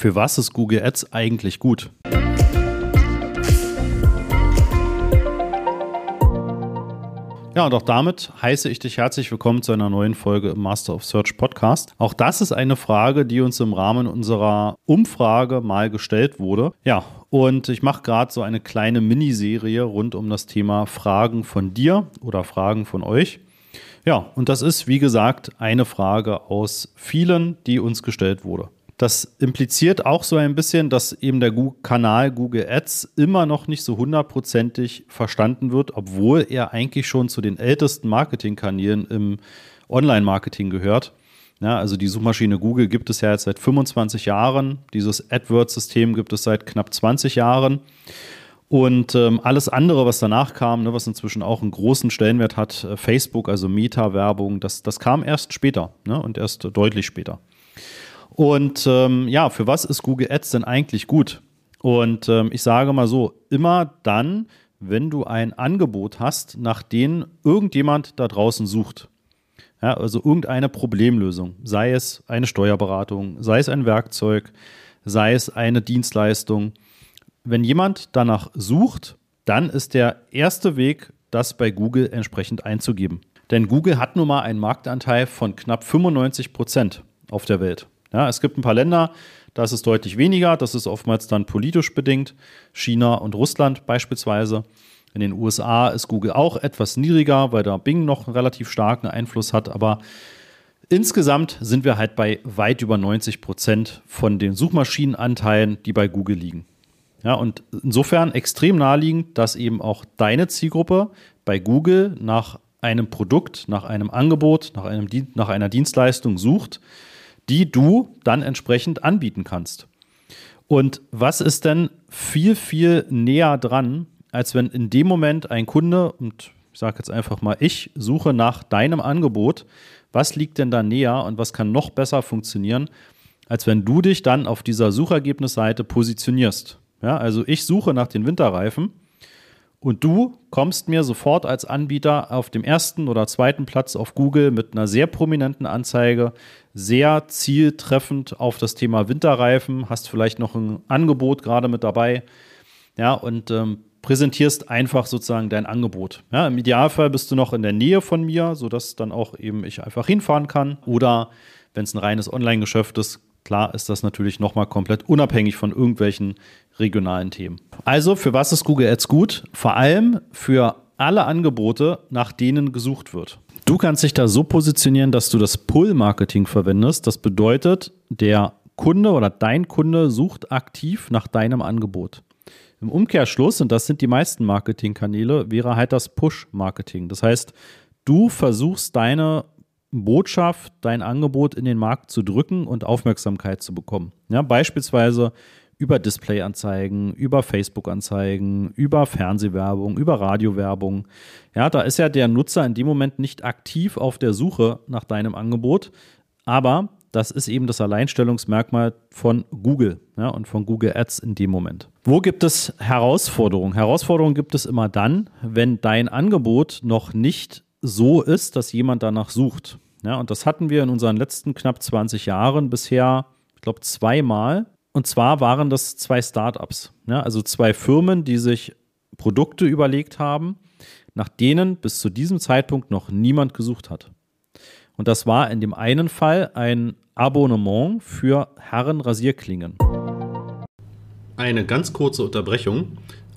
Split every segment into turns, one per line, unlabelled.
Für was ist Google Ads eigentlich gut? Ja, und auch damit heiße ich dich herzlich willkommen zu einer neuen Folge im Master of Search Podcast. Auch das ist eine Frage, die uns im Rahmen unserer Umfrage mal gestellt wurde. Ja, und ich mache gerade so eine kleine Miniserie rund um das Thema Fragen von dir oder Fragen von euch. Ja, und das ist, wie gesagt, eine Frage aus vielen, die uns gestellt wurde. Das impliziert auch so ein bisschen, dass eben der Kanal Google Ads immer noch nicht so hundertprozentig verstanden wird, obwohl er eigentlich schon zu den ältesten Marketingkanälen im Online-Marketing gehört. Ja, also die Suchmaschine Google gibt es ja jetzt seit 25 Jahren. Dieses AdWords-System gibt es seit knapp 20 Jahren. Und ähm, alles andere, was danach kam, ne, was inzwischen auch einen großen Stellenwert hat, äh, Facebook, also Meta-Werbung, das, das kam erst später ne, und erst deutlich später. Und ähm, ja, für was ist Google Ads denn eigentlich gut? Und ähm, ich sage mal so, immer dann, wenn du ein Angebot hast, nach dem irgendjemand da draußen sucht. Ja, also irgendeine Problemlösung, sei es eine Steuerberatung, sei es ein Werkzeug, sei es eine Dienstleistung. Wenn jemand danach sucht, dann ist der erste Weg, das bei Google entsprechend einzugeben. Denn Google hat nun mal einen Marktanteil von knapp 95 Prozent auf der Welt. Ja, es gibt ein paar Länder, da ist es deutlich weniger. Das ist oftmals dann politisch bedingt. China und Russland beispielsweise. In den USA ist Google auch etwas niedriger, weil da Bing noch einen relativ starken Einfluss hat. Aber insgesamt sind wir halt bei weit über 90 Prozent von den Suchmaschinenanteilen, die bei Google liegen. Ja, und insofern extrem naheliegend, dass eben auch deine Zielgruppe bei Google nach einem Produkt, nach einem Angebot, nach, einem, nach einer Dienstleistung sucht, die du dann entsprechend anbieten kannst. Und was ist denn viel, viel näher dran, als wenn in dem Moment ein Kunde, und ich sage jetzt einfach mal, ich suche nach deinem Angebot, was liegt denn da näher und was kann noch besser funktionieren, als wenn du dich dann auf dieser Suchergebnisseite positionierst. Ja, also ich suche nach den Winterreifen und du kommst mir sofort als Anbieter auf dem ersten oder zweiten Platz auf Google mit einer sehr prominenten Anzeige, sehr zieltreffend auf das Thema Winterreifen, hast vielleicht noch ein Angebot gerade mit dabei, ja, und ähm, präsentierst einfach sozusagen dein Angebot. Ja, Im Idealfall bist du noch in der Nähe von mir, sodass dann auch eben ich einfach hinfahren kann. Oder wenn es ein reines Online-Geschäft ist, klar ist das natürlich nochmal komplett unabhängig von irgendwelchen regionalen Themen. Also für was ist Google Ads gut? Vor allem für alle Angebote, nach denen gesucht wird. Du kannst dich da so positionieren, dass du das Pull-Marketing verwendest. Das bedeutet, der Kunde oder dein Kunde sucht aktiv nach deinem Angebot. Im Umkehrschluss, und das sind die meisten Marketingkanäle, wäre halt das Push-Marketing. Das heißt, du versuchst deine Botschaft, dein Angebot in den Markt zu drücken und Aufmerksamkeit zu bekommen. Ja, beispielsweise über Displayanzeigen, über Facebook-Anzeigen, über Fernsehwerbung, über Radiowerbung. Ja, da ist ja der Nutzer in dem Moment nicht aktiv auf der Suche nach deinem Angebot, aber das ist eben das Alleinstellungsmerkmal von Google ja, und von Google Ads in dem Moment. Wo gibt es Herausforderungen? Herausforderungen gibt es immer dann, wenn dein Angebot noch nicht so ist, dass jemand danach sucht. Ja, und das hatten wir in unseren letzten knapp 20 Jahren bisher, ich glaube, zweimal. Und zwar waren das zwei Startups, ja, also zwei Firmen, die sich Produkte überlegt haben, nach denen bis zu diesem Zeitpunkt noch niemand gesucht hat. Und das war in dem einen Fall ein Abonnement für Herren-Rasierklingen.
Eine ganz kurze Unterbrechung.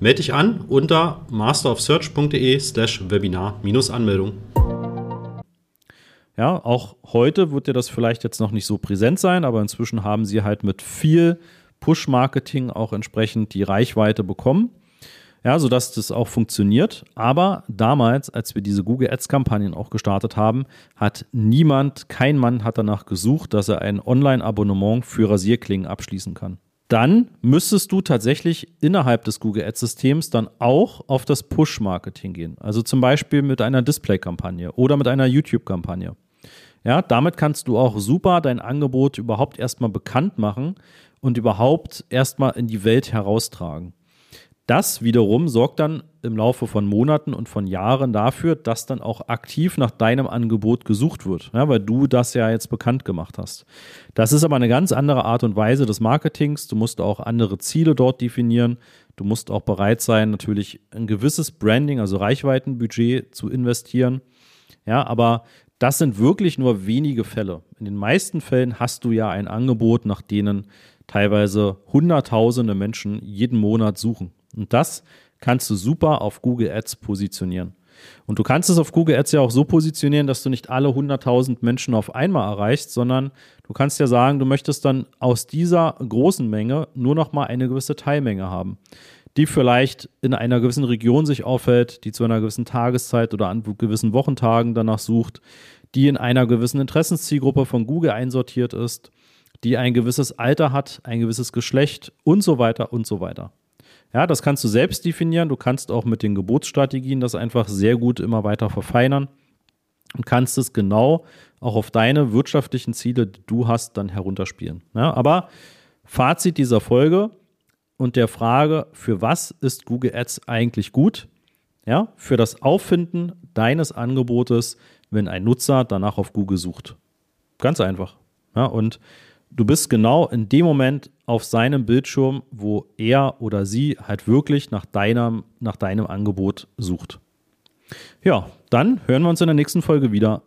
Melde dich an unter masterofsearch.de slash Webinar-Anmeldung.
Ja, auch heute wird dir das vielleicht jetzt noch nicht so präsent sein, aber inzwischen haben sie halt mit viel Push-Marketing auch entsprechend die Reichweite bekommen. Ja, sodass das auch funktioniert. Aber damals, als wir diese Google Ads-Kampagnen auch gestartet haben, hat niemand, kein Mann hat danach gesucht, dass er ein Online-Abonnement für Rasierklingen abschließen kann. Dann müsstest du tatsächlich innerhalb des Google Ads-Systems dann auch auf das Push-Marketing gehen. Also zum Beispiel mit einer Display-Kampagne oder mit einer YouTube-Kampagne. Ja, damit kannst du auch super dein Angebot überhaupt erstmal bekannt machen und überhaupt erstmal in die Welt heraustragen. Das wiederum sorgt dann im Laufe von Monaten und von Jahren dafür, dass dann auch aktiv nach deinem Angebot gesucht wird, ja, weil du das ja jetzt bekannt gemacht hast. Das ist aber eine ganz andere Art und Weise des Marketings. Du musst auch andere Ziele dort definieren. Du musst auch bereit sein, natürlich ein gewisses Branding, also Reichweitenbudget zu investieren. Ja, aber das sind wirklich nur wenige Fälle. In den meisten Fällen hast du ja ein Angebot, nach denen teilweise Hunderttausende Menschen jeden Monat suchen. Und das kannst du super auf Google Ads positionieren. Und du kannst es auf Google Ads ja auch so positionieren, dass du nicht alle 100.000 Menschen auf einmal erreichst, sondern du kannst ja sagen, du möchtest dann aus dieser großen Menge nur noch mal eine gewisse Teilmenge haben, die vielleicht in einer gewissen Region sich aufhält, die zu einer gewissen Tageszeit oder an gewissen Wochentagen danach sucht, die in einer gewissen Interessenszielgruppe von Google einsortiert ist, die ein gewisses Alter hat, ein gewisses Geschlecht und so weiter und so weiter. Ja, das kannst du selbst definieren. Du kannst auch mit den Geburtsstrategien das einfach sehr gut immer weiter verfeinern und kannst es genau auch auf deine wirtschaftlichen Ziele, die du hast, dann herunterspielen. Ja, aber Fazit dieser Folge und der Frage, für was ist Google Ads eigentlich gut? Ja, für das Auffinden deines Angebotes, wenn ein Nutzer danach auf Google sucht. Ganz einfach. Ja, und du bist genau in dem Moment auf seinem Bildschirm, wo er oder sie halt wirklich nach deinem, nach deinem Angebot sucht. Ja, dann hören wir uns in der nächsten Folge wieder.